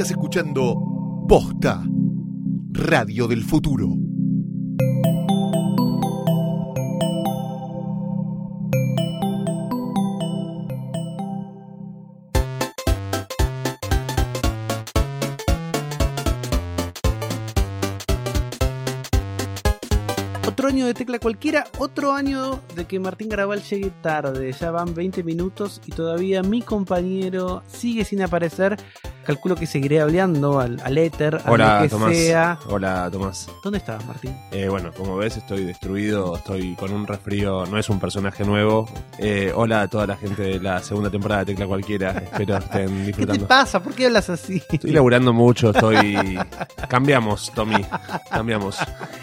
Estás escuchando Posta, Radio del Futuro. Otro año de tecla cualquiera, otro año de que Martín Garabal llegue tarde. Ya van 20 minutos y todavía mi compañero sigue sin aparecer. Calculo que seguiré hablando al, al éter, a Hola, lo que Tomás. sea. Hola, Tomás. ¿Dónde estás, Martín? Eh, bueno, como ves, estoy destruido, estoy con un resfrío, no es un personaje nuevo. Eh, hola a toda la gente de la segunda temporada de Tecla Cualquiera, espero estén ¿Qué te disfrutando. pasa? ¿Por qué hablas así? Estoy laburando mucho, estoy... Cambiamos, Tommy, cambiamos.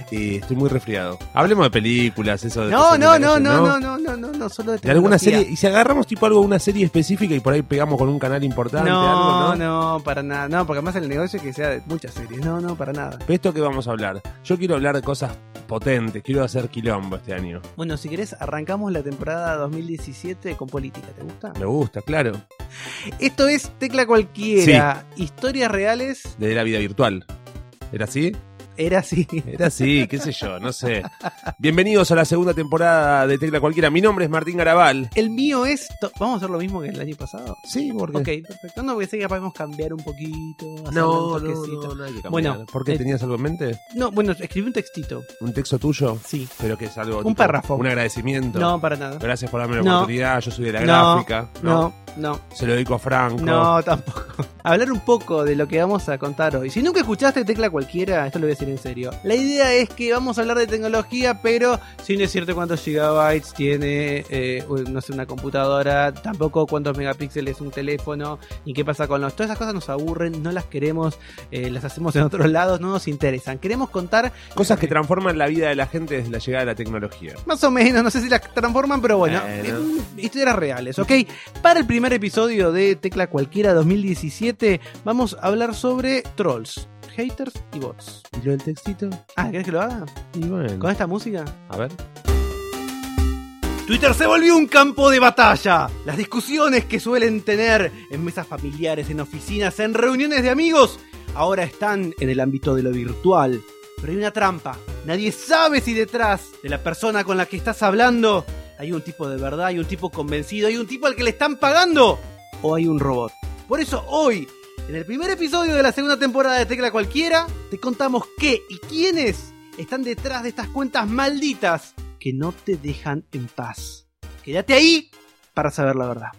Y estoy muy resfriado. Hablemos de películas, eso de... No, no, no, no, no, no, no, no, no, solo de De alguna serie, y si agarramos tipo algo, una serie específica y por ahí pegamos con un canal importante, No, algo, ¿no? no, para nada. No, porque además el negocio es que sea de muchas series. No, no, para nada. ¿De esto que vamos a hablar? Yo quiero hablar de cosas potentes, quiero hacer quilombo este año. Bueno, si querés, arrancamos la temporada 2017 con política. ¿Te gusta? Me gusta, claro. Esto es Tecla Cualquiera. Historias reales. de la vida virtual. ¿Era así? Era así. Era así, qué sé yo, no sé. Bienvenidos a la segunda temporada de Tecla Cualquiera. Mi nombre es Martín Garabal. El mío es. ¿Vamos a hacer lo mismo que el año pasado? Sí, porque... Ok, perfecto. No, porque sé que podemos cambiar un poquito. No, no, no, no hay que cambiar. Bueno, ¿por qué eh, tenías algo en mente? No, bueno, escribí un textito. ¿Un texto tuyo? Sí. Pero que es algo... Un tipo, párrafo. Un agradecimiento. No, para nada. Gracias por darme la No. oportunidad, yo soy de la No, gráfica. No, no. Se lo dedico a Franco. No, tampoco. Hablar un poco de lo que vamos a contar hoy. Si nunca escuchaste Tecla Cualquiera, esto lo voy a decir en serio. La idea es que vamos a hablar de tecnología, pero sin decirte cuántos gigabytes tiene, eh, no sé, una computadora, tampoco cuántos megapíxeles es un teléfono, ni qué pasa con los... Todas esas cosas nos aburren, no las queremos, eh, las hacemos en otros lados, no nos interesan. Queremos contar Cosas que transforman la vida de la gente desde la llegada de la tecnología. más o menos, no sé si las transforman, pero bueno, Bueno. eh, historias reales, ¿ok? Para el primer episodio de Tecla Cualquiera 2017 vamos a hablar sobre trolls, haters y bots. ¿Y lo del textito? Ah, ¿querés que lo haga? Y bueno. ¿Con esta música? A ver. Twitter se volvió un campo de batalla. Las discusiones que suelen tener en mesas familiares, en oficinas, en reuniones de amigos, ahora están en el ámbito de lo virtual. Pero hay una trampa. Nadie sabe si detrás de la persona con la que estás hablando hay un tipo de verdad, hay un tipo convencido, hay un tipo al que le están pagando o hay un robot. Por eso hoy, en el primer episodio de la segunda temporada de Tecla Cualquiera, te contamos qué y quiénes están detrás de estas cuentas malditas que no te dejan en paz. Quédate ahí para saber la verdad.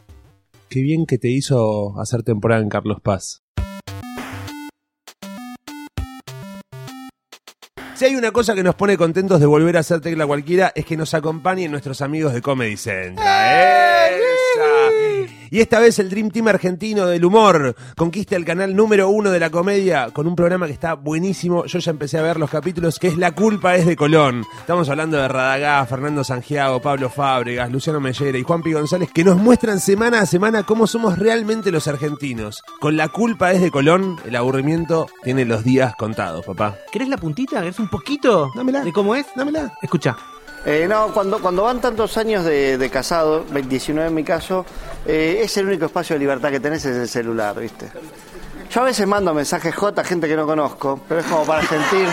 Qué bien que te hizo hacer temporada en Carlos Paz. Si hay una cosa que nos pone contentos de volver a hacer tecla cualquiera es que nos acompañen nuestros amigos de Comedy Central. ¡Esa! Y esta vez el Dream Team argentino del humor conquista el canal número uno de la comedia con un programa que está buenísimo. Yo ya empecé a ver los capítulos, que es La culpa es de Colón. Estamos hablando de Radagá, Fernando Sangiago, Pablo Fábregas, Luciano Mellera y Juan Pi González, que nos muestran semana a semana cómo somos realmente los argentinos. Con La culpa es de Colón, el aburrimiento tiene los días contados, papá. ¿Querés la puntita? ¿Querés un poquito Dámela. de cómo es? Dámela. Escucha. Eh, no, cuando, cuando van tantos años de, de casado, 19 en mi caso, eh, es el único espacio de libertad que tenés es el celular, ¿viste? Yo a veces mando mensajes J a gente que no conozco, pero es como para sentir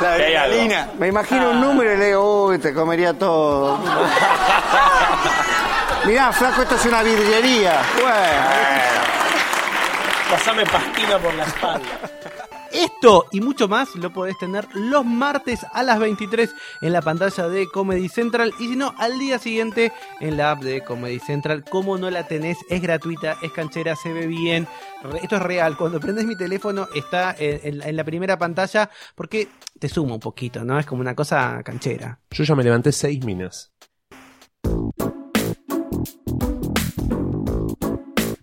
la adrenalina. Me imagino un número y le digo, uy, te comería todo. Mirá, flaco, esto es una vidriería. Bueno, Pasame pastina por la espalda. Esto y mucho más lo podés tener los martes a las 23 en la pantalla de Comedy Central y si no, al día siguiente en la app de Comedy Central. Como no la tenés, es gratuita, es canchera, se ve bien. Esto es real. Cuando prendes mi teléfono está en, en la primera pantalla porque te suma un poquito, ¿no? Es como una cosa canchera. Yo ya me levanté seis minas.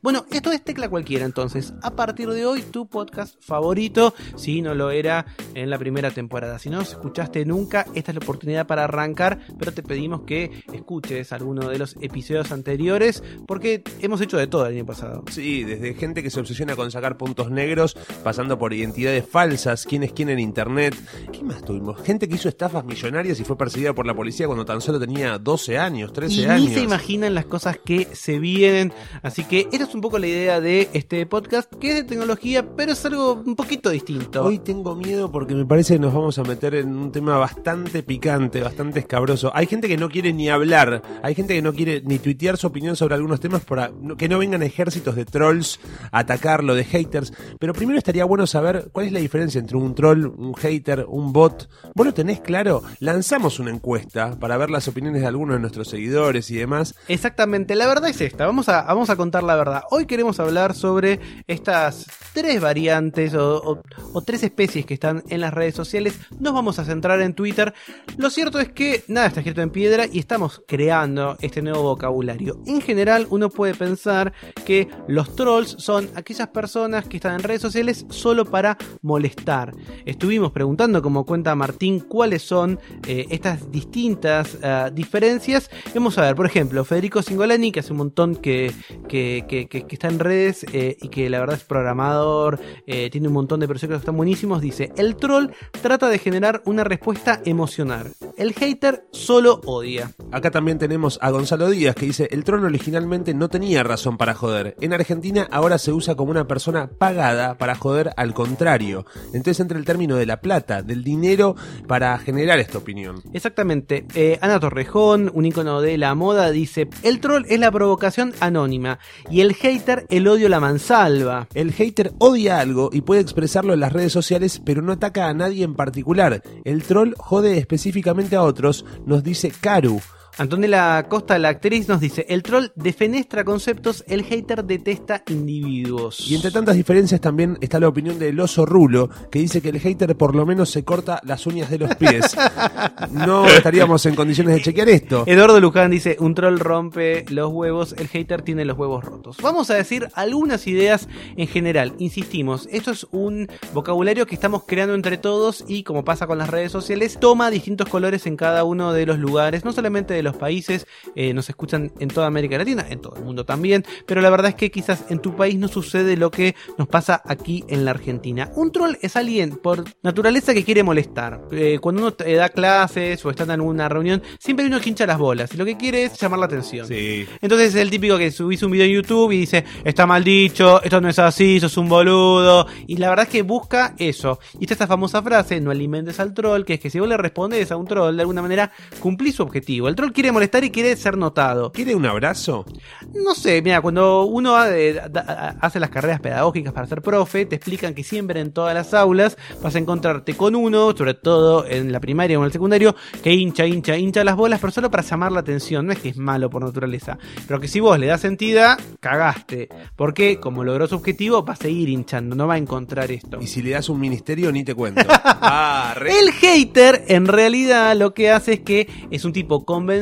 Bueno, esto es Tecla Cualquiera entonces. A partir de hoy, tu podcast favorito, si no lo era en la primera temporada. Si no nos escuchaste nunca, esta es la oportunidad para arrancar, pero te pedimos que escuches alguno de los episodios anteriores, porque hemos hecho de todo el año pasado. Sí, desde gente que se obsesiona con sacar puntos negros, pasando por identidades falsas, quién es quién en internet. ¿Qué más tuvimos? Gente que hizo estafas millonarias y fue perseguida por la policía cuando tan solo tenía 12 años, 13 Y años. ni se imaginan las cosas que se vienen. Así que este es un un poco la idea de este podcast, que es de tecnología, pero es algo un poquito distinto. Hoy tengo miedo porque me parece que nos vamos a meter en un tema bastante picante, bastante escabroso. Hay gente que no quiere ni hablar, hay gente que no quiere ni tuitear su opinión sobre algunos temas para que no vengan ejércitos de trolls a atacarlo, de haters. Pero primero estaría bueno saber cuál es la diferencia entre un troll, un hater, un bot. ¿Vos lo tenés claro? Lanzamos una encuesta para ver las opiniones de algunos de nuestros seguidores y demás. Exactamente, la verdad es esta, vamos a, vamos a contar la verdad. Hoy queremos hablar sobre estas tres variantes o, tres especies que están en las redes sociales. Nos vamos a centrar en Twitter. Lo cierto es que nada está escrito en piedra y estamos creando este nuevo vocabulario. En general, uno puede pensar que los trolls son aquellas personas que están en redes sociales solo para molestar. Estuvimos preguntando, como cuenta Martín, cuáles son eh, estas distintas uh, diferencias. Vamos a ver, por ejemplo, Federico Singolani, que hace un montón que está en redes eh, y que la verdad es programador, eh, tiene un montón de proyectos que están buenísimos, dice, el troll trata de generar una respuesta emocional. El hater solo odia. Acá también tenemos a Gonzalo Díaz que dice, el troll originalmente no tenía razón para joder. En Argentina ahora se usa como una persona pagada para joder al contrario. Entonces entra el término de la plata, del dinero para generar esta opinión. Exactamente. Eh, Ana Torrejón, un icono de la moda, dice, el troll es la provocación anónima y el hater el odio la mansalva. El hater odia algo y puede expresarlo en las redes sociales, pero no ataca a nadie en particular. El troll jode específicamente a otros, nos dice Karu. Antonella Costa, la actriz, nos dice, el troll defenestra conceptos, el hater detesta individuos. Y entre tantas diferencias también está la opinión del oso Rulo, que dice que el hater por lo menos se corta las uñas de los pies. no estaríamos en condiciones de chequear esto. Eduardo Luján dice, un troll rompe los huevos, el hater tiene los huevos rotos. Vamos a decir algunas ideas en general. Insistimos, esto es un vocabulario que estamos creando entre todos y como pasa con las redes sociales, toma distintos colores en cada uno de los lugares, no solamente de los países, eh, nos escuchan en toda América Latina, en todo el mundo también, pero la verdad es que quizás en tu país no sucede lo que nos pasa aquí en la Argentina. Un troll es alguien por naturaleza que quiere molestar. Eh, cuando uno te da clases o está en una reunión, siempre uno que hincha las bolas y lo que quiere es llamar la atención. Sí. Entonces es el típico que subís un video en YouTube y dice, está mal dicho, esto no es así, sos un boludo. Y la verdad es que busca eso. Y está esta famosa frase, no alimentes al troll, que es que si vos le respondes a un troll, de alguna manera cumplís su objetivo. El troll quiere molestar y quiere ser notado. ¿Quiere un abrazo? No sé, mira, cuando uno hace las carreras pedagógicas para ser profe, te explican que siempre en todas las aulas vas a encontrarte con uno, sobre todo en la primaria o en el secundario, que hincha, hincha, hincha las bolas, pero solo para llamar la atención. No es que es malo por naturaleza, pero que si vos le das sentida, cagaste. Porque como logró su objetivo, va a seguir hinchando, no va a encontrar esto. Y si le das un ministerio, ni te cuento. ah, re- El hater en realidad lo que hace es que es un tipo convencido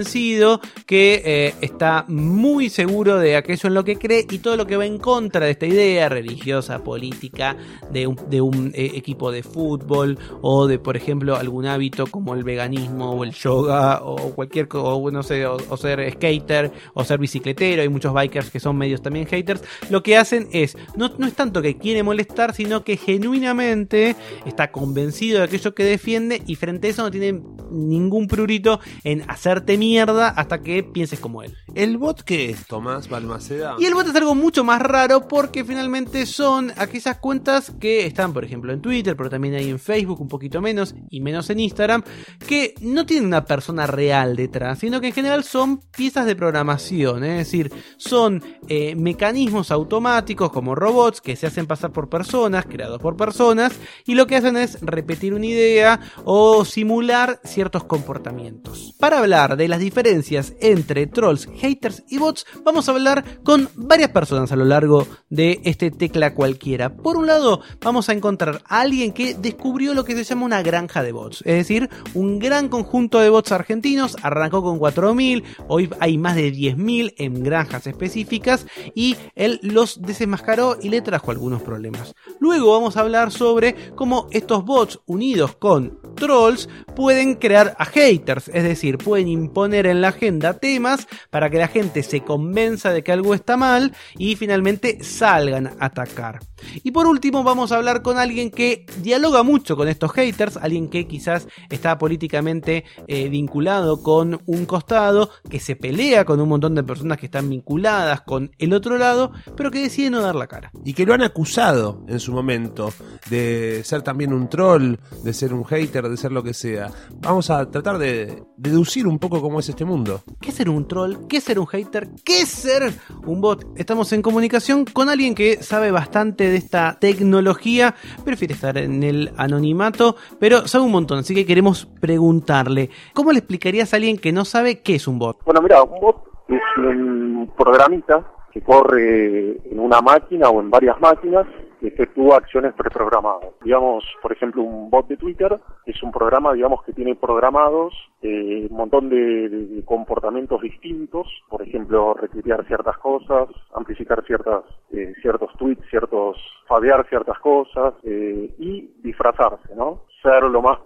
que eh, está muy seguro de aquello en lo que cree y todo lo que va en contra de esta idea religiosa, política, de un, eh, equipo de fútbol o de, por ejemplo, algún hábito como el veganismo o el yoga o cualquier, o no sé, o, ser skater o ser bicicletero. Hay muchos bikers que son medios también haters. Lo que hacen es, no, no es tanto que quiere molestar, sino que genuinamente está convencido de aquello que defiende y frente a eso no tiene ningún prurito en hacerte mierda hasta que pienses como él. ¿El bot qué es, Tomás Balmaceda? Y el bot es algo mucho más raro porque finalmente son aquellas cuentas que están, por ejemplo, en Twitter, pero también hay en Facebook, un poquito menos, y menos en Instagram, que no tienen una persona real detrás, sino que en general son piezas de programación, es decir, son eh, mecanismos automáticos como robots que se hacen pasar por personas, creados por personas, y lo que hacen es repetir una idea o simular ciertos comportamientos. Para hablar de las diferencias entre trolls, haters y bots, vamos a hablar con varias personas a lo largo de este tecla cualquiera. Por un lado, vamos a encontrar a alguien que descubrió lo que se llama una granja de bots, es decir, un gran conjunto de bots argentinos, arrancó con 4.000, hoy hay más de 10.000 en granjas específicas y él los desenmascaró y le trajo algunos problemas. Luego vamos a hablar sobre cómo estos bots unidos con trolls pueden crear a haters, es decir, pueden imponer en la agenda temas para que la gente se convenza de que algo está mal y finalmente salgan a atacar. Y por último vamos a hablar con alguien que dialoga mucho con estos haters, alguien que quizás está políticamente eh, vinculado con un costado, que se pelea con un montón de personas que están vinculadas con el otro lado, pero que decide no dar la cara. Y que lo han acusado en su momento de ser también un troll, de ser un hater, de ser lo que sea. Vamos a tratar de deducir un poco cómo es este mundo. ¿Qué es ser un troll? ¿Qué es ser un hater? ¿Qué es ser un bot? Estamos en comunicación con alguien que sabe bastante de esta tecnología, prefiere estar en el anonimato, pero sabe un montón, así que queremos preguntarle, ¿cómo le explicarías a alguien que no sabe qué es un bot? Bueno, mira, un bot es un programita que corre en una máquina o en varias máquinas efectúa acciones preprogramadas. Digamos, por ejemplo, un bot de Twitter es un programa, digamos, que tiene programados eh, un montón de, comportamientos distintos, por ejemplo, retuitear ciertas cosas, amplificar ciertas, eh, ciertos tweets, ciertos, fadear ciertas cosas eh, y disfrazarse, ¿no? Ser lo más,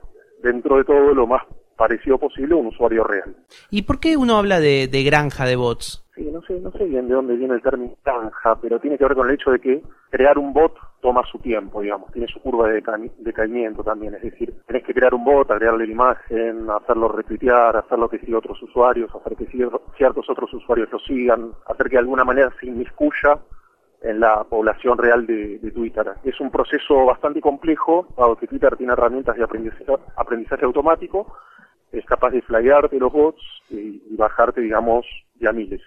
dentro de todo, lo más parecido posible a un usuario real. ¿Y por qué uno habla de granja de bots? Sí, no sé, no sé bien de dónde viene el término granja, pero tiene que ver con el hecho de que crear un bot toma su tiempo, digamos, tiene su curva de deca- decaimiento también, es decir, tenés que crear un bot, agregarle la imagen, hacerlo retuitear, hacerlo que siga otros usuarios, hacer que cier- ciertos otros usuarios lo sigan, hacer que de alguna manera se inmiscuya en la población real de, de Twitter. Es un proceso bastante complejo, dado que Twitter tiene herramientas de aprendizaje, automático, es capaz de flaguearte los bots y, bajarte, digamos, de a miles.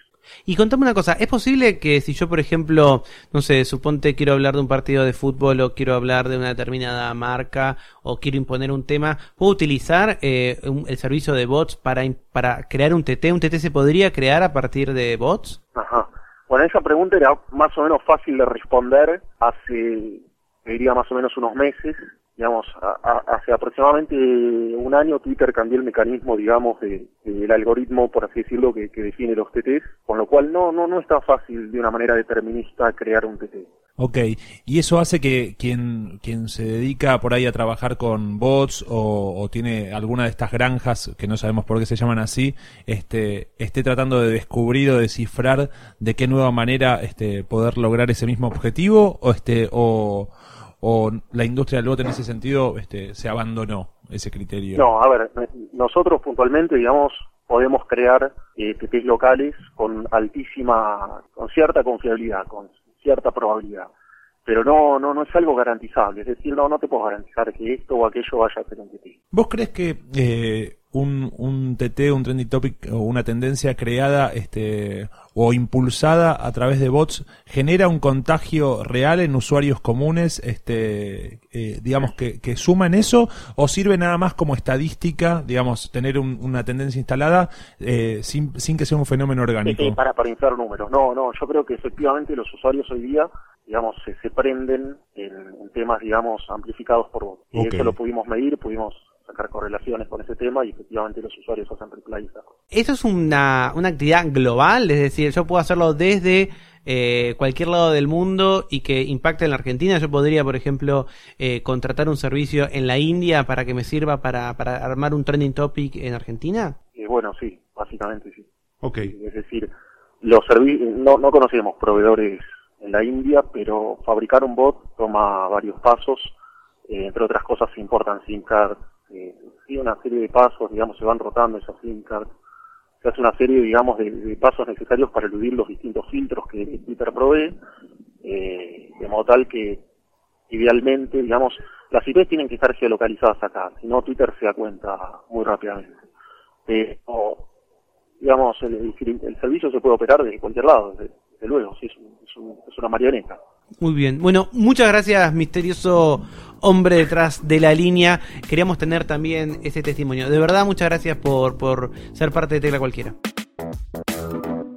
Y contame una cosa, ¿es posible que si yo, por ejemplo, no sé, suponte quiero hablar de un partido de fútbol o quiero hablar de una determinada marca o quiero imponer un tema, ¿puedo utilizar eh, el servicio de bots para, para crear un TT? ¿Un TT se podría crear a partir de bots? Ajá. Bueno, esa pregunta era más o menos fácil de responder hace, diría más o menos unos meses. Digamos, a- a- hace aproximadamente un año Twitter cambió el mecanismo, digamos, de- del algoritmo, por así decirlo, que, define los TTs, con lo cual no, no, no es tan fácil de una manera determinista crear un TT. Ok, y eso hace que quien, quien se dedica por ahí a trabajar con bots o, o tiene alguna de estas granjas, que no sabemos por qué se llaman así, este, esté tratando de descubrir o descifrar de qué nueva manera este, poder lograr ese mismo objetivo o, este, o, o la industria del bot en ese sentido este, se abandonó ese criterio. No, a ver, nosotros puntualmente, digamos, podemos crear eh, locales con altísima, con cierta confiabilidad, con cierta probabilidad. Pero no, no, no es algo garantizable. Es decir, no, no te puedo garantizar que esto o aquello vaya a ser un TT. ¿Vos crees que eh, un, un TT, un trending topic o una tendencia creada este, o impulsada a través de bots genera un contagio real en usuarios comunes, este, eh, digamos, que, que suma en eso o sirve nada más como estadística, digamos, tener un- una tendencia instalada eh, sin, sin que sea un fenómeno orgánico? Sí, para, para inflar números. No, no, yo creo que efectivamente los usuarios hoy día, digamos, se, se prenden en, en temas, digamos, amplificados por voz. Y eso lo pudimos medir, pudimos sacar correlaciones con ese tema y efectivamente los usuarios hacen replies. ¿Eso es una, una actividad global? Es decir, yo puedo hacerlo desde eh, cualquier lado del mundo y que impacte en la Argentina. Yo podría, por ejemplo, eh, contratar un servicio en la India para que me sirva para, para armar un trending topic en Argentina. Y bueno, sí, básicamente sí. Ok. Es decir, los no, no conocemos proveedores en la India, pero fabricar un bot toma varios pasos. Eh, entre otras cosas se importan SIM cards. Eh, sí, una serie de pasos, digamos, se van rotando esas SIM cards. Se hace una serie, digamos, de, pasos necesarios para eludir los distintos filtros que Twitter provee, eh, de modo tal que idealmente, digamos, las IPs tienen que estar geolocalizadas acá, si no Twitter se da cuenta muy rápidamente. O, digamos, el, el- servicio se puede operar desde cualquier lado, luego, sí, es una marioneta. Muy bien. Bueno, muchas gracias, misterioso hombre detrás de la línea. Queríamos tener también ese testimonio. De verdad, muchas gracias por, por ser parte de Tecla Cualquiera.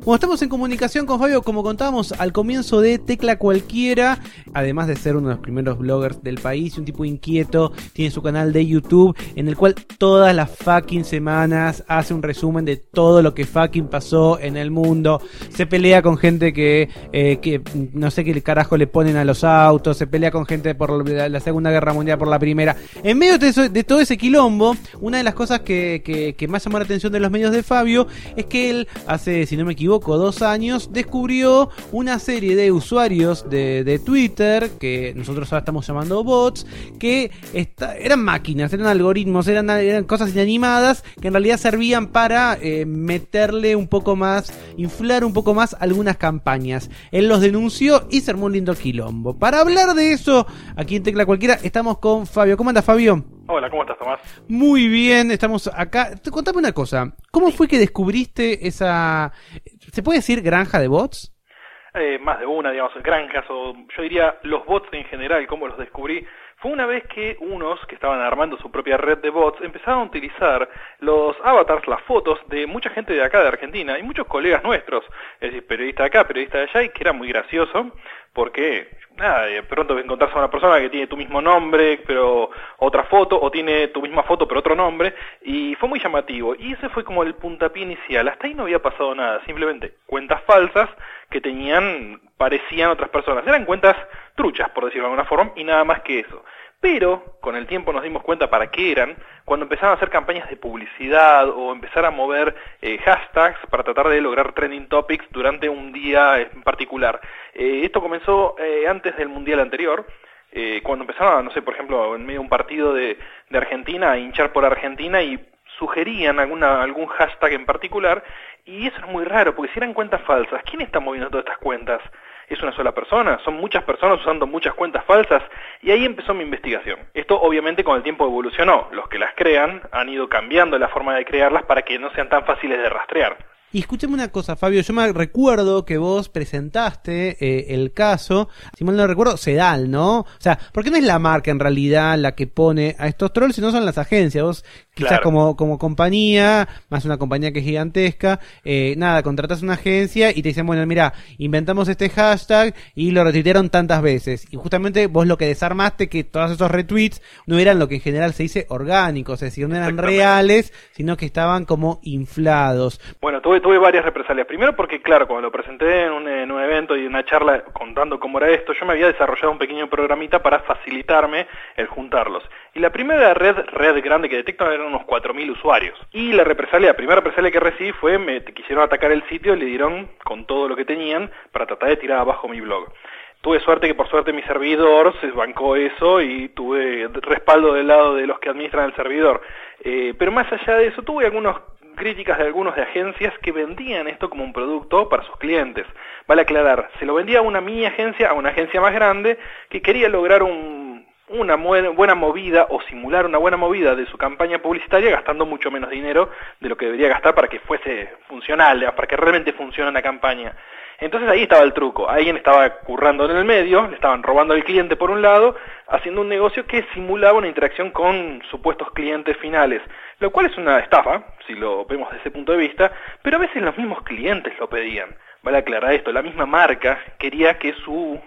Bueno, estamos en comunicación con Fabio, como contábamos al comienzo de Tecla Cualquiera, además de ser uno de los primeros bloggers del país, un tipo inquieto, tiene su canal de YouTube en el cual todas las fucking semanas hace un resumen de todo lo que fucking pasó en el mundo, se pelea con gente que, eh, que no sé qué carajo le ponen a los autos, se pelea con gente por la, Segunda Guerra Mundial, por la Primera. En medio de todo ese quilombo, una de las cosas que, que, que más llamó la atención de los medios de Fabio es que él hace, si no me equivoco, dos años, descubrió una serie de usuarios de, de Twitter, que nosotros ahora estamos llamando bots, que esta- eran máquinas, eran algoritmos, eran, eran cosas inanimadas que en realidad servían para eh, meterle un poco más, inflar un poco más algunas campañas. Él los denunció y se armó un lindo quilombo. Para hablar de eso, aquí en Tecla Cualquiera, estamos con Fabio. ¿Cómo anda Fabio? Hola, ¿cómo estás, Tomás? Muy bien, estamos acá. Contame una cosa. ¿Cómo fue que descubriste esa... ¿Se puede decir granja de bots? Eh, más de una, digamos, granjas o yo diría los bots en general, cómo los descubrí. Fue una vez que unos que estaban armando su propia red de bots empezaron a utilizar los avatars, las fotos de mucha gente de acá de Argentina y muchos colegas nuestros, es decir, periodista de acá, periodista de allá, y que era muy gracioso porque, nada, de pronto encontrás a una persona que tiene tu mismo nombre, pero otra foto, o tiene tu misma foto pero otro nombre, y fue muy llamativo. Y ese fue como el puntapié inicial. Hasta ahí no había pasado nada, simplemente cuentas falsas que tenían, parecían otras personas. Eran cuentas truchas, por decirlo de alguna forma, y nada más que eso. Pero con el tiempo nos dimos cuenta para qué eran, cuando empezaron a hacer campañas de publicidad o empezar a mover eh, hashtags para tratar de lograr trending topics durante un día en particular. Eh, esto comenzó eh, antes del mundial anterior, cuando empezaron, a, no sé, por ejemplo, en medio de un partido de, Argentina, a hinchar por Argentina y sugerían algún hashtag en particular, y eso es muy raro, porque si eran cuentas falsas, ¿quién está moviendo todas estas cuentas? ¿Es una sola persona? ¿Son muchas personas usando muchas cuentas falsas? Y ahí empezó mi investigación. Esto obviamente con el tiempo evolucionó. Los que las crean han ido cambiando la forma de crearlas para que no sean tan fáciles de rastrear. Y escúchame una cosa, Fabio. Yo me recuerdo que vos presentaste eh, el caso, si mal no recuerdo, Sedal, ¿no? O sea, porque no es la marca en realidad la que pone a estos trolls, sino son las agencias. Vos, quizás Claro. como, como compañía, más una compañía que es gigantesca, eh, nada, contratas una agencia y te dicen, bueno, mira, inventamos este hashtag y lo retuitearon tantas veces. Y justamente vos lo que desarmaste, que todos esos retweets no eran lo que en general se dice orgánicos, es decir, no eran reales, sino que estaban como inflados. Bueno, tuve, tuve varias represalias. Primero porque, claro, cuando lo presenté en un, en evento y una charla contando cómo era esto, yo me había desarrollado un pequeño programita para facilitarme el juntarlos. Y la primera red, red grande que detectan eran unos 4.000 usuarios. Y la represalia, la primera represalia que recibí fue, me quisieron atacar el sitio y le dieron con todo lo que tenían para tratar de tirar abajo mi blog. Tuve suerte que por suerte mi servidor se bancó eso y tuve respaldo del lado de los que administran el servidor. Eh, pero más allá de eso, tuve algunas críticas de algunos de agencias que vendían esto como un producto para sus clientes. Vale aclarar, se lo vendía a una mini agencia, a una agencia más grande, que quería lograr un, una buena movida o simular una buena movida de su campaña publicitaria gastando mucho menos dinero de lo que debería gastar para que fuese funcional, para que realmente funcione una campaña. Entonces ahí estaba el truco, alguien estaba currando en el medio, le estaban robando al cliente por un lado, haciendo un negocio que simulaba una interacción con supuestos clientes finales, lo cual es una estafa, si lo vemos desde ese punto de vista, pero a veces los mismos clientes lo pedían. Vale aclarar esto, la misma marca quería que su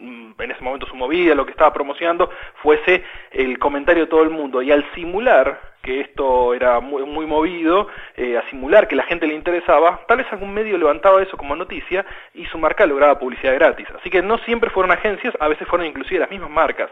mm, en ese momento su movida, lo que estaba promocionando, fuese el comentario de todo el mundo. Y al simular que esto era muy, movido, eh, a simular que la gente le interesaba, tal vez algún medio levantaba eso como noticia y su marca lograba publicidad gratis. Así que no siempre fueron agencias, a veces fueron inclusive las mismas marcas.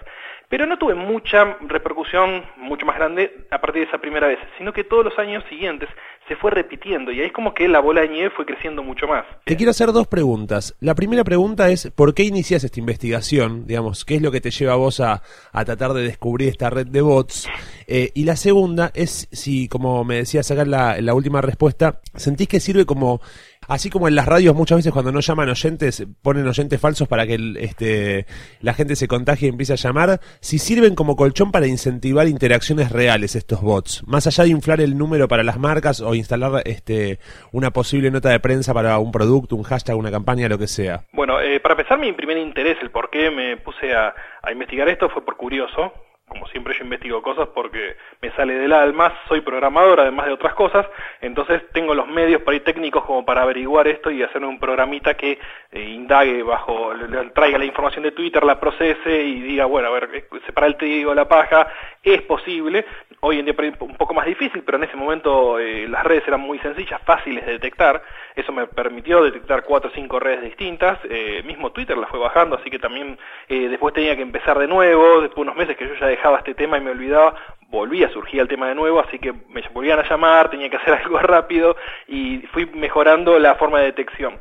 Pero no tuve mucha repercusión, mucho más grande, a partir de esa primera vez, sino que todos los años siguientes se fue repitiendo y ahí es como que la bola de nieve fue creciendo mucho más. Te quiero hacer dos preguntas. La primera pregunta es, ¿por qué inicias esta investigación? Digamos, ¿qué es lo que te lleva a vos a, a tratar de descubrir esta red de bots? Eh, y la segunda es si, como me decías acá en la, en la última respuesta, ¿sentís que sirve como, así como en las radios muchas veces cuando no llaman oyentes, ponen oyentes falsos para que el, este, la gente se contagie y empiece a llamar, si sirven como colchón para incentivar interacciones reales estos bots? Más allá de inflar el número para las marcas o instalar este, una posible nota de prensa para un producto, un hashtag, una campaña, lo que sea. Bueno, eh, para empezar, mi primer interés, el por qué me puse a, a investigar esto fue por curioso. Como siempre yo investigo cosas porque me sale del alma, soy programador además de otras cosas, entonces tengo los medios por ahí técnicos como para averiguar esto y hacer un programita que eh, indague bajo, traiga la información de Twitter, la procese y diga, bueno, a ver, eh, separa el trigo de la paja, es posible, hoy en día un poco más difícil, pero en ese momento eh, las redes eran muy sencillas, fáciles de detectar, eso me permitió detectar cuatro o cinco redes distintas, mismo Twitter la fue bajando, así que también después tenía que empezar de nuevo, después de unos meses que yo ya dejaba este tema y me olvidaba, volvía a surgir el tema de nuevo, así que me volvían a llamar, tenía que hacer algo rápido y fui mejorando la forma de detección.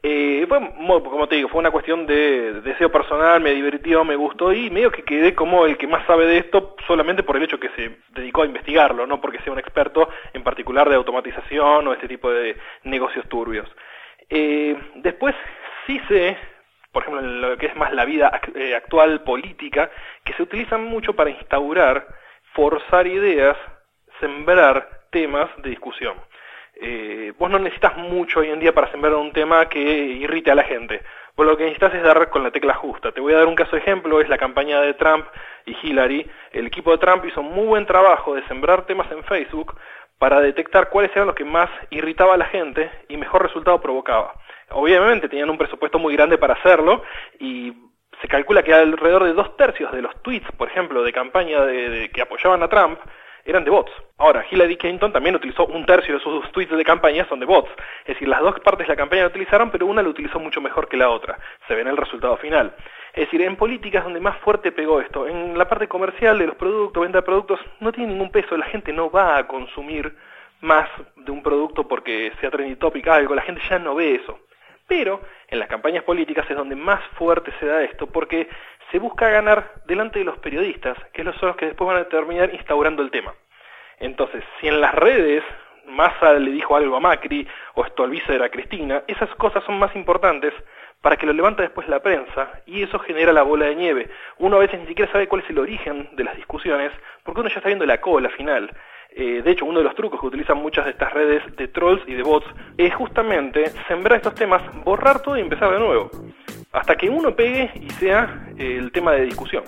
Eh, fue, como te digo, fue una cuestión de, deseo personal, me divirtió, me gustó y medio que quedé como el que más sabe de esto solamente por el hecho que se dedicó a investigarlo, no porque sea un experto en particular de automatización o este tipo de negocios turbios. Eh, después sí sé, por ejemplo, en lo que es más la vida eh, actual política, que se utilizan mucho para instaurar, forzar ideas, sembrar temas de discusión eh, vos no necesitas mucho hoy en día para sembrar un tema que irrite a la gente. Vos lo que necesitas es dar con la tecla justa. Te voy a dar un caso de ejemplo, es la campaña de Trump y Hillary. El equipo de Trump hizo muy buen trabajo de sembrar temas en Facebook para detectar cuáles eran los que más irritaba a la gente y mejor resultado provocaba. Obviamente tenían un presupuesto muy grande para hacerlo y se calcula que alrededor de dos tercios de los tweets, por ejemplo, de campaña de que apoyaban a Trump, eran de bots. Ahora, Hillary Clinton también utilizó un tercio de sus tweets de campaña son de bots. Es decir, las dos partes de la campaña la utilizaron, pero una lo utilizó mucho mejor que la otra. Se ve en el resultado final. Es decir, en políticas donde más fuerte pegó esto, en la parte comercial de los productos, venta de productos, no tiene ningún peso, la gente no va a consumir más de un producto porque sea trendy topic algo, la gente ya no ve eso. Pero en las campañas políticas es donde más fuerte se da esto, porque se busca ganar delante de los periodistas, que son los que después van a terminar instaurando el tema. Entonces, si en las redes Massa le dijo algo a Macri o Stolbizer era Cristina, esas cosas son más importantes para que lo levante después la prensa y eso genera la bola de nieve. Uno a veces ni siquiera sabe cuál es el origen de las discusiones porque uno ya está viendo la cola final. Eh, de hecho, uno de los trucos que utilizan muchas de estas redes de trolls y de bots es justamente sembrar estos temas, borrar todo y empezar de nuevo hasta que uno pegue y sea el tema de discusión.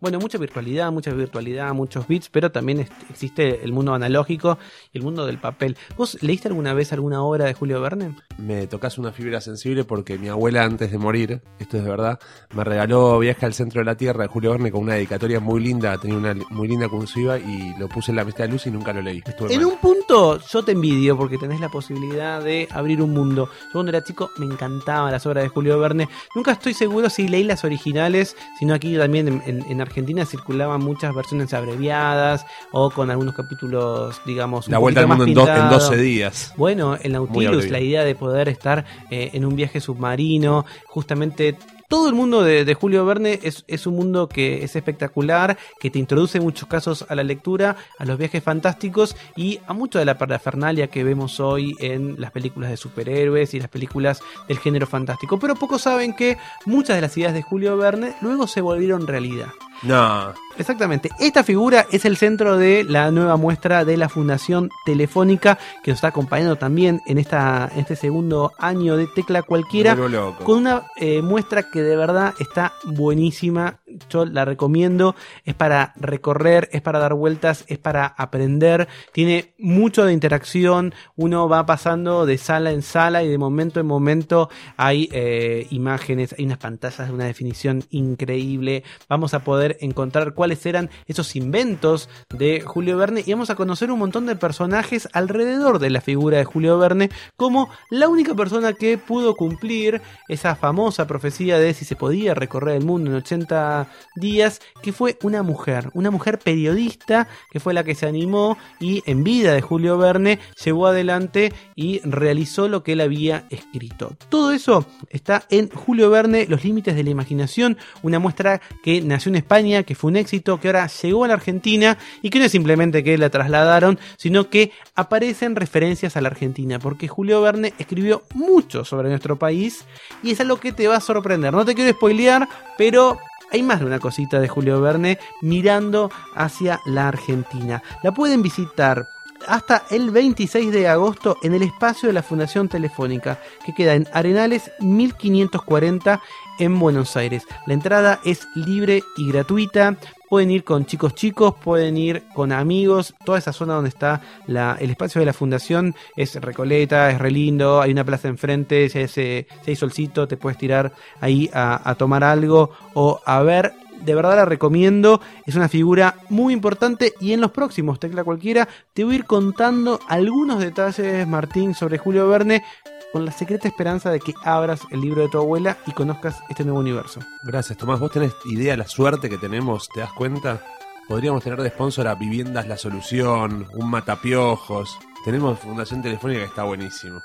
Bueno, mucha virtualidad, mucha virtualidad, muchos bits, pero también existe el mundo analógico y el mundo del papel. ¿Vos leíste alguna vez alguna obra de Julio Verne? Me tocas una fibra sensible porque mi abuela antes de morir, esto es de verdad, me regaló Viaje al centro de la Tierra de Julio Verne con una dedicatoria muy linda, tenía una muy linda cursiva y lo puse en la vista de luz y nunca lo leí. en un punto yo te envidio porque tenés la posibilidad de abrir un mundo. Yo cuando era chico me encantaban las obras de Julio Verne. Nunca estoy seguro si leí las originales, sino aquí también en, en, en Argentina circulaban muchas versiones abreviadas o con algunos capítulos, digamos, la vuelta al mundo en, 12 días. Bueno, el Nautilus, la idea de poder estar eh, en un viaje submarino, justamente todo el mundo de, Julio Verne es, un mundo que es espectacular, que te introduce en muchos casos a la lectura, a los viajes fantásticos y a mucho de la parafernalia que vemos hoy en las películas de superhéroes y las películas del género fantástico. Pero pocos saben que muchas de las ideas de Julio Verne luego se volvieron realidad. No. Exactamente. Esta figura es el centro de la nueva muestra de la Fundación Telefónica que nos está acompañando también en, esta, este segundo año de Tecla Cualquiera con una eh, muestra que de verdad está buenísima. Yo la recomiendo. Es para recorrer, es para dar vueltas, es para aprender. Tiene mucho de interacción. Uno va pasando de sala en sala y de momento en momento hay eh, imágenes, hay unas pantallas de una definición increíble. Vamos a poder encontrar cuáles eran esos inventos de Julio Verne y vamos a conocer un montón de personajes alrededor de la figura de Julio Verne como la única persona que pudo cumplir esa famosa profecía de si se podía recorrer el mundo en 80 días, que fue una mujer, una mujer periodista que fue la que se animó y en vida de Julio Verne llevó adelante y realizó lo que él había escrito. Todo eso está en Julio Verne, Los Límites de la Imaginación, una muestra que nació en España que fue un éxito, que ahora llegó a la Argentina y que no es simplemente que la trasladaron, sino que aparecen referencias a la Argentina, porque Julio Verne escribió mucho sobre nuestro país y es algo que te va a sorprender. No te quiero spoilear, pero hay más de una cosita de Julio Verne mirando hacia la Argentina. La pueden visitar hasta el 26 de agosto en el espacio de la Fundación Telefónica, que queda en Arenales 1540 en Buenos Aires. La entrada es libre y gratuita. Pueden ir con chicos chicos, pueden ir con amigos. Toda esa zona donde está el espacio de la fundación es recoleta, es re lindo. Hay una plaza enfrente, si hay, si solcito, te puedes tirar ahí a tomar algo o a ver de verdad la recomiendo, es una figura muy importante y en los próximos Tecla Cualquiera te voy a ir contando algunos detalles, Martín, sobre Julio Verne con la secreta esperanza de que abras el libro de tu abuela y conozcas este nuevo universo. Gracias, Tomás. ¿Vos tenés idea de la suerte que tenemos? ¿Te das cuenta? Podríamos tener de sponsor a Viviendas La Solución, un Matapiojos. Tenemos Fundación Telefónica que está buenísimo.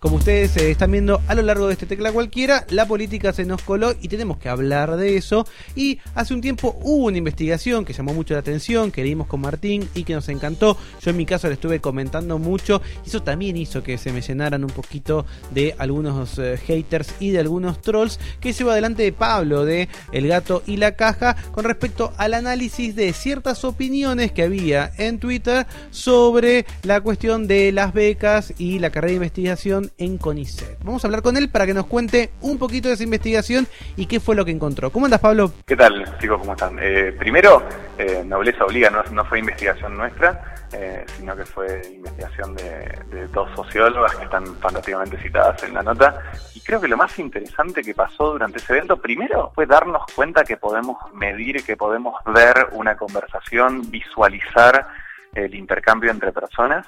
Como ustedes eh, están viendo a lo largo de este tecla cualquiera, la política se nos coló y tenemos que hablar de eso. Y hace un tiempo hubo una investigación que llamó mucho la atención, que leímos con Martín y que nos encantó. Yo en mi caso le estuve comentando mucho eso también hizo que se me llenaran un poquito de algunos eh, haters y de algunos trolls que lleva adelante de Pablo de El Gato y la Caja con respecto al análisis de ciertas opiniones que había en Twitter sobre la cuestión de las becas y la carrera de investigación en CONICET. Vamos a hablar con él para que nos cuente un poquito de esa investigación y qué fue lo que encontró. ¿Cómo andas, Pablo? ¿Qué tal, chicos? ¿Cómo están? Eh, primero, eh, Nobleza Obliga no, fue investigación nuestra, eh, sino que fue investigación de, dos sociólogas que están fantásticamente citadas en la nota. Y creo que lo más interesante que pasó durante ese evento, primero, fue darnos cuenta que podemos medir, que podemos ver una conversación, visualizar el intercambio entre personas.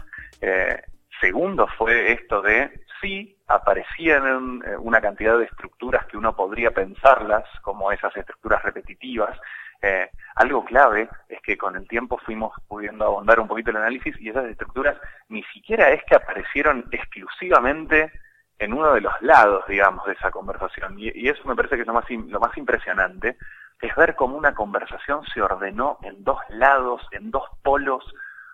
segundo fue esto de sí aparecían eh, una cantidad de estructuras que uno podría pensarlas como esas estructuras repetitivas. Eh, algo clave es que con el tiempo fuimos pudiendo ahondar un poquito el análisis y esas estructuras ni siquiera es que aparecieron exclusivamente en uno de los lados, digamos, de esa conversación. Y, eso me parece que es lo más, lo más impresionante, es ver cómo una conversación se ordenó en dos lados, en dos polos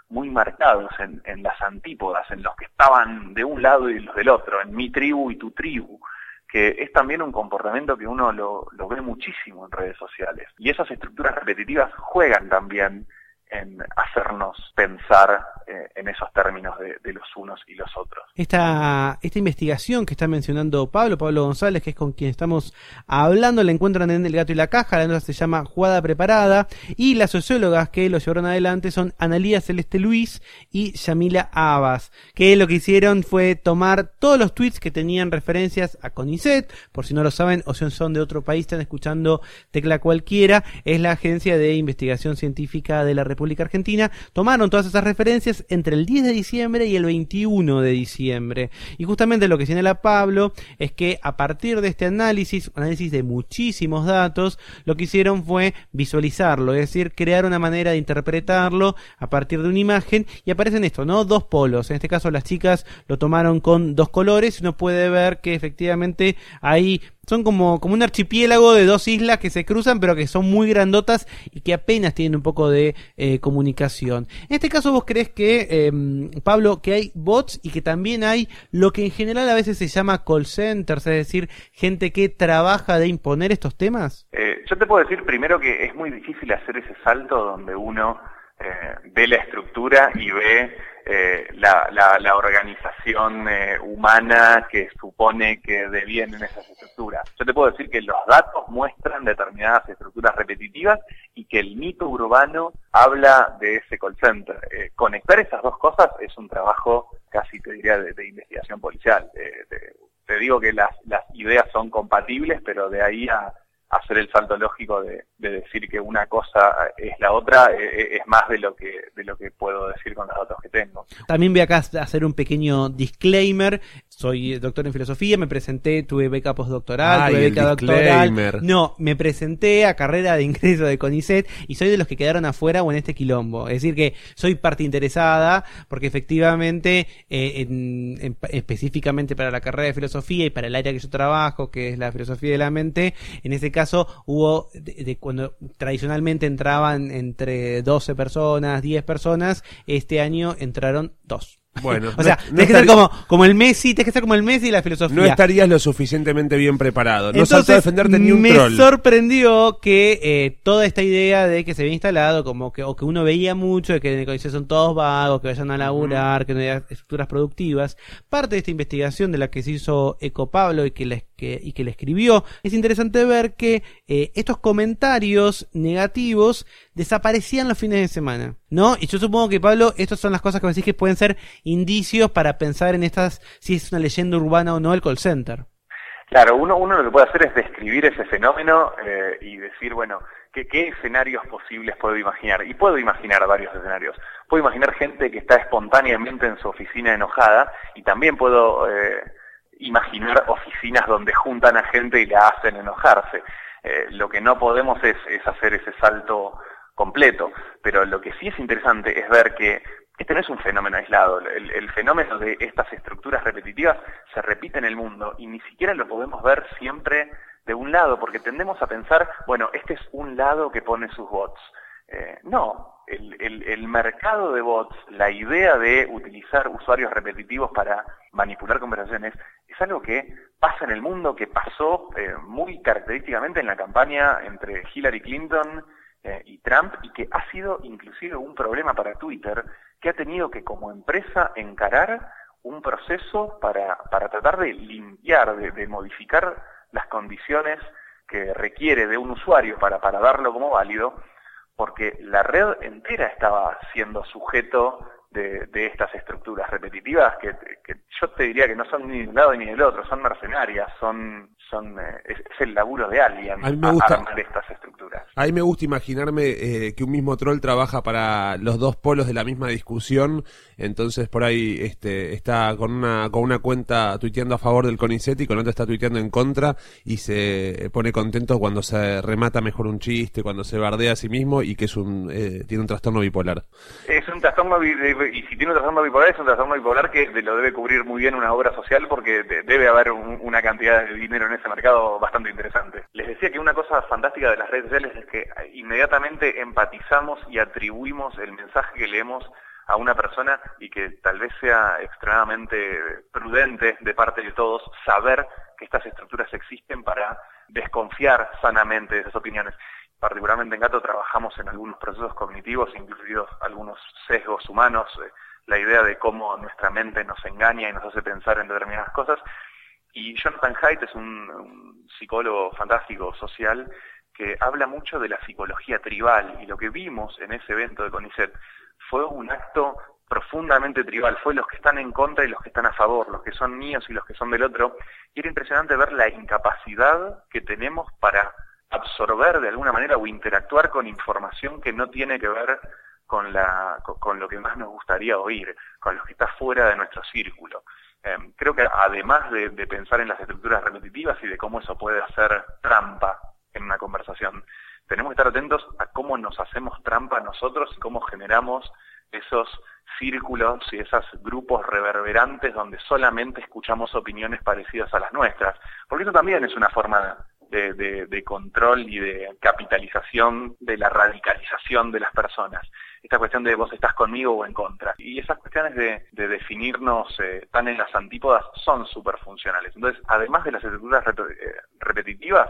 muy marcados en, en, las antípodas, en los que estaban de un lado y los del otro, en mi tribu y tu tribu, que es también un comportamiento que uno lo, lo ve muchísimo en redes sociales. Y esas estructuras repetitivas juegan también en hacernos pensar eh, en esos términos de, los unos y los otros. Esta, esta investigación que está mencionando Pablo, Pablo González, que es con quien estamos hablando, la encuentran en El Gato y la Caja, la nota se llama Jugada Preparada, y las sociólogas que lo llevaron adelante son Analía Celeste Luis y Yamila Abbas, que lo que hicieron fue tomar todos los tweets que tenían referencias a CONICET, por si no lo saben, o si son de otro país, están escuchando Tecla Cualquiera, es la agencia de investigación científica de la República República Argentina, tomaron todas esas referencias entre el 10 de diciembre y el 21 de diciembre. Y justamente lo que señala Pablo es que a partir de este análisis, análisis de muchísimos datos, lo que hicieron fue visualizarlo, es decir, crear una manera de interpretarlo a partir de una imagen y aparecen esto, ¿no? Dos polos. En este caso las chicas lo tomaron con dos colores uno puede ver que efectivamente hay son como, como un archipiélago de dos islas que se cruzan, pero que son muy grandotas y que apenas tienen un poco de eh, comunicación. En este caso, vos crees que, eh, Pablo, que hay bots y que también hay lo que en general a veces se llama call centers, es decir, gente que trabaja de imponer estos temas? Eh, yo te puedo decir primero que es muy difícil hacer ese salto donde uno eh, ve la estructura y ve eh, la, la, la, organización eh, humana que supone que devienen esas estructuras. Yo te puedo decir que los datos muestran determinadas estructuras repetitivas y que el mito urbano habla de ese call center. Eh, conectar esas dos cosas es un trabajo casi te diría de, investigación policial. Eh, te, digo que las ideas son compatibles, pero de ahí a hacer el salto lógico de, de, decir que una cosa es la otra eh, es más de lo que de lo que puedo decir con los datos que tengo. También voy acá a hacer un pequeño disclaimer. Soy doctor en filosofía, me presenté, tuve beca postdoctoral, Ay, tuve beca doctoral. No, me presenté a carrera de ingreso de CONICET y soy de los que quedaron afuera o en este quilombo. Es decir que soy parte interesada porque efectivamente eh, en, en, específicamente para la carrera de filosofía y para el área que yo trabajo, que es la filosofía de la mente, en ese caso hubo de, de cuando tradicionalmente entraban entre 12 personas, 10 personas, este año entraron dos. Bueno, o sea, no, tienes que ser como, como el Messi, tienes que ser como el Messi y la filosofía. No estarías lo suficientemente bien preparado. No Entonces, saltó a defenderte ni un me troll. sorprendió que eh, toda esta idea de que se había instalado, como que, o que uno veía mucho, de que en el CONICET son todos vagos, que vayan a laburar, uh -huh. que no haya estructuras productivas. Parte de esta investigación de la que se hizo Eco Pablo y que le, que, y que le escribió, es interesante ver que eh, estos comentarios negativos desaparecían los fines de semana, ¿no? Y yo supongo que Pablo, estas son las cosas que me decís que pueden ser indicios para pensar en estas, si es una leyenda urbana o no el call center. Claro, uno, uno lo que puede hacer es describir ese fenómeno eh, y decir, bueno, ¿qué, ¿qué escenarios posibles puedo imaginar? Y puedo imaginar varios escenarios. puedo imaginar gente que está espontáneamente en su oficina enojada y también puedo eh, imaginar oficinas donde juntan a gente y la hacen enojarse. Eh, lo que no podemos es, hacer ese salto completo, pero lo que sí es interesante es ver que este no es un fenómeno aislado, el, el, fenómeno de estas estructuras repetitivas se repite en el mundo y ni siquiera lo podemos ver siempre de un lado, porque tendemos a pensar, bueno, este es un lado que pone sus bots. Eh, no, el, mercado de bots, la idea de utilizar usuarios repetitivos para manipular conversaciones, es algo que pasa en el mundo, que pasó eh, muy característicamente en la campaña entre Hillary Clinton eh, y Trump, y que ha sido inclusive un problema para Twitter, que ha tenido que como empresa encarar un proceso para, para tratar de limpiar, de, de modificar las condiciones que requiere de un usuario para, para darlo como válido, porque la red entera estaba siendo sujeto de, de estas estructuras repetitivas que, que, yo te diría que no son ni de un lado ni del otro, son mercenarias, son, son eh, es, es, el laburo de alguien a mí me gusta, armar estas estructuras. A mí me gusta imaginarme eh, que un mismo troll trabaja para los dos polos de la misma discusión, entonces por ahí este, está con una, con una cuenta tuiteando a favor del CONICET y con otra está tuiteando en contra y se pone contento cuando se remata mejor un chiste, cuando se bardea a sí mismo y que es un, eh, tiene un trastorno bipolar. Es un trastorno bipolar y si tiene un trastorno bipolar es un trastorno bipolar que lo debe cubrir muy bien una obra social porque debe haber un, una cantidad de dinero en ese mercado bastante interesante. Les decía que una cosa fantástica de las redes sociales es que inmediatamente empatizamos y atribuimos el mensaje que leemos a una persona y que tal vez sea extremadamente prudente de parte de todos saber que estas estructuras existen para desconfiar sanamente de esas opiniones particularmente en Gato trabajamos en algunos procesos cognitivos, incluidos algunos sesgos humanos, eh, la idea de cómo nuestra mente nos engaña y nos hace pensar en determinadas cosas. Y Jonathan Haidt es un, un psicólogo fantástico social que habla mucho de la psicología tribal y lo que vimos en ese evento de CONICET fue un acto profundamente tribal, fue los que están en contra y los que están a favor, los que son míos y los que son del otro, y era impresionante ver la incapacidad que tenemos para absorber de alguna manera o interactuar con información que no tiene que ver con, la, con, lo que más nos gustaría oír, con lo que está fuera de nuestro círculo. Eh, creo que además de, de pensar en las estructuras repetitivas y de cómo eso puede hacer trampa en una conversación, tenemos que estar atentos a cómo nos hacemos trampa nosotros y cómo generamos esos círculos y esos grupos reverberantes donde solamente escuchamos opiniones parecidas a las nuestras, porque eso también es una forma de, control y de capitalización de la radicalización de las personas. Esta cuestión de vos estás conmigo o en contra. Y esas cuestiones de, de definirnos eh, tan en las antípodas son súper funcionales. Entonces, además de las estructuras eh, repetitivas,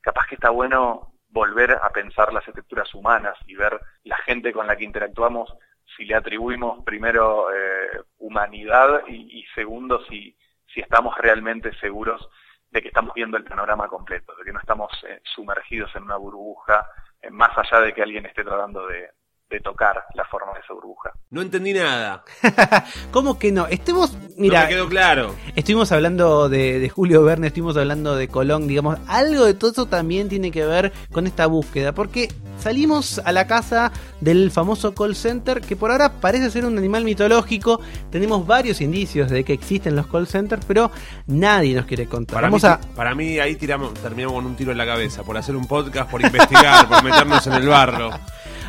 capaz que está bueno volver a pensar las estructuras humanas y ver la gente con la que interactuamos, si le atribuimos primero eh, humanidad y, y segundo si, si estamos realmente seguros de que estamos viendo el panorama completo, de que no estamos eh, sumergidos en una burbuja, eh, más allá de que alguien esté tratando de, de, tocar la forma de esa burbuja. No entendí nada. ¿Cómo que no? Estemos, mira, no me quedó claro. Estuvimos hablando de, de, Julio Verne, estuvimos hablando de Colón, digamos, algo de todo eso también tiene que ver con esta búsqueda, porque salimos a la casa del famoso call center, que por ahora parece ser un animal mitológico. Tenemos varios indicios de que existen los call centers, pero nadie nos quiere contar. Para, Vamos mí, a... para mí ahí tiramos, terminamos con un tiro en la cabeza, por hacer un podcast, por investigar, por meternos en el barro.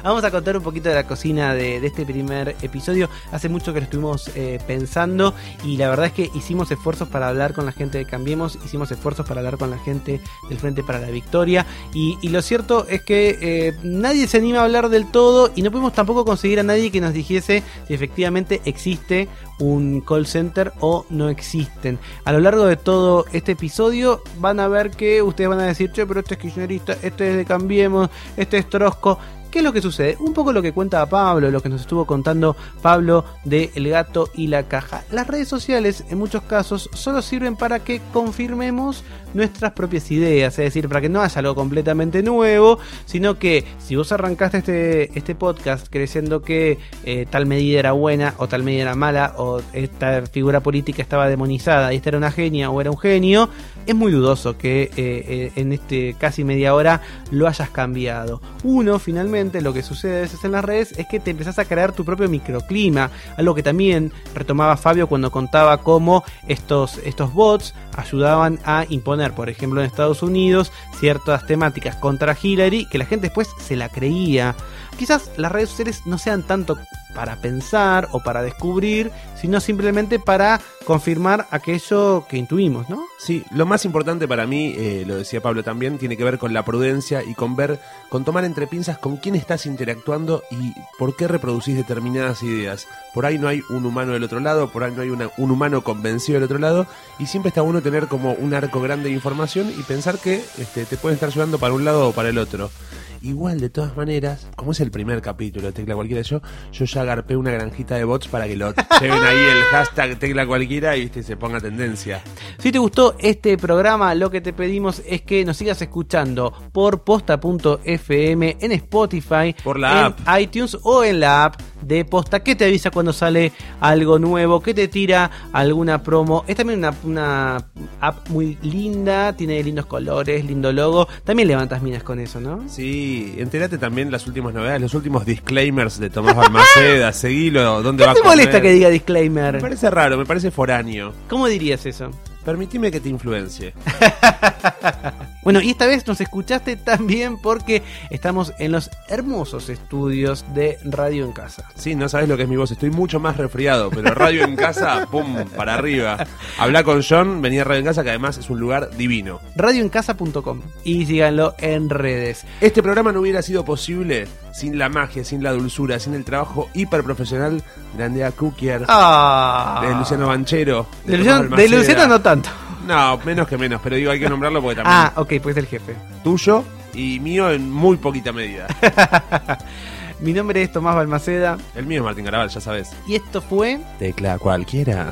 Vamos a contar un poquito de la cocina de, este primer episodio. Hace mucho que lo estuvimos eh, pensando y la verdad es que hicimos esfuerzos para hablar con la gente de Cambiemos, hicimos esfuerzos para hablar con la gente del Frente para la Victoria y, y lo cierto es que eh, nadie se anima a hablar del todo y no pudimos tampoco conseguir a nadie que nos dijese si efectivamente existe un call center o no existen. A lo largo de todo este episodio van a ver que ustedes van a decir, che, pero este es kirchnerista, este es de Cambiemos, este es Trosco. ¿Qué es lo que sucede? Un poco lo que cuenta Pablo, lo que nos estuvo contando Pablo de El gato y la caja. Las redes sociales en muchos casos solo sirven para que confirmemos nuestras propias ideas, es decir, para que no haya algo completamente nuevo, sino que si vos arrancaste este, este podcast creyendo que eh, tal medida era buena o tal medida era mala o esta figura política estaba demonizada y esta era una genia o era un genio, es muy dudoso que eh, eh, en este casi media hora lo hayas cambiado. Uno finalmente lo que sucede a veces en las redes es que te empezás a crear tu propio microclima, algo que también retomaba Fabio cuando contaba cómo estos, estos bots ayudaban a imponer, por ejemplo en Estados Unidos, ciertas temáticas contra Hillary que la gente después se la creía. Quizás las redes sociales no sean tanto para pensar o para descubrir, sino simplemente para confirmar aquello que intuimos, ¿no? Sí, lo más importante para mí, eh, lo decía Pablo también, tiene que ver con la prudencia y con ver, con tomar entre pinzas con quién estás interactuando y por qué reproducís determinadas ideas. Por ahí no hay un humano del otro lado, por ahí no hay un humano convencido del otro lado, y siempre está bueno tener como un arco grande de información y pensar que este, te pueden estar llevando para un lado o para el otro. Igual, de todas maneras, como es el primer capítulo de Tecla Cualquiera, yo, yo ya agarpé una granjita de bots para que lo lleven ahí el hashtag Tecla Cualquiera y viste, se ponga tendencia. Si te gustó este programa, lo que te pedimos es que nos sigas escuchando por posta.fm en Spotify, Por la en app. iTunes o en la app de Posta que te avisa cuando sale algo nuevo, que te tira alguna promo. Es también una, una app muy linda, tiene lindos colores, lindo logo. También levantas minas con eso, ¿no? Sí, entérate también las últimas novedades, los últimos disclaimers de Tomás Balmaceda, seguilo, dónde ¿Qué va a te comer. molesta que diga Me disclaimer? parece raro, me parece foráneo. ¿Cómo dirías eso? Permitime que te influencie. Bueno, y esta vez nos escuchaste también porque estamos en los hermosos estudios de Radio en Casa. Sí, no sabes lo que es mi voz, estoy mucho más resfriado, pero radio en casa, pum, para arriba. Habla con John, venía a Radio en casa, que además es un lugar divino. radioencasa.com y síganlo en redes. Este programa no hubiera sido posible sin la magia, sin la dulzura, sin el trabajo hiperprofesional de Andrea Cookier, Ah. de Luciano Banchero. De Luciano, de. Luciano no tanto. No, menos que menos, pero digo, hay que nombrarlo porque también Ah, ok, pues el jefe. tuyo y mío en muy poquita medida. Mi nombre es Tomás Balmaceda El mío es Martín Garabal, ya sabes. y esto fue Tecla cualquiera.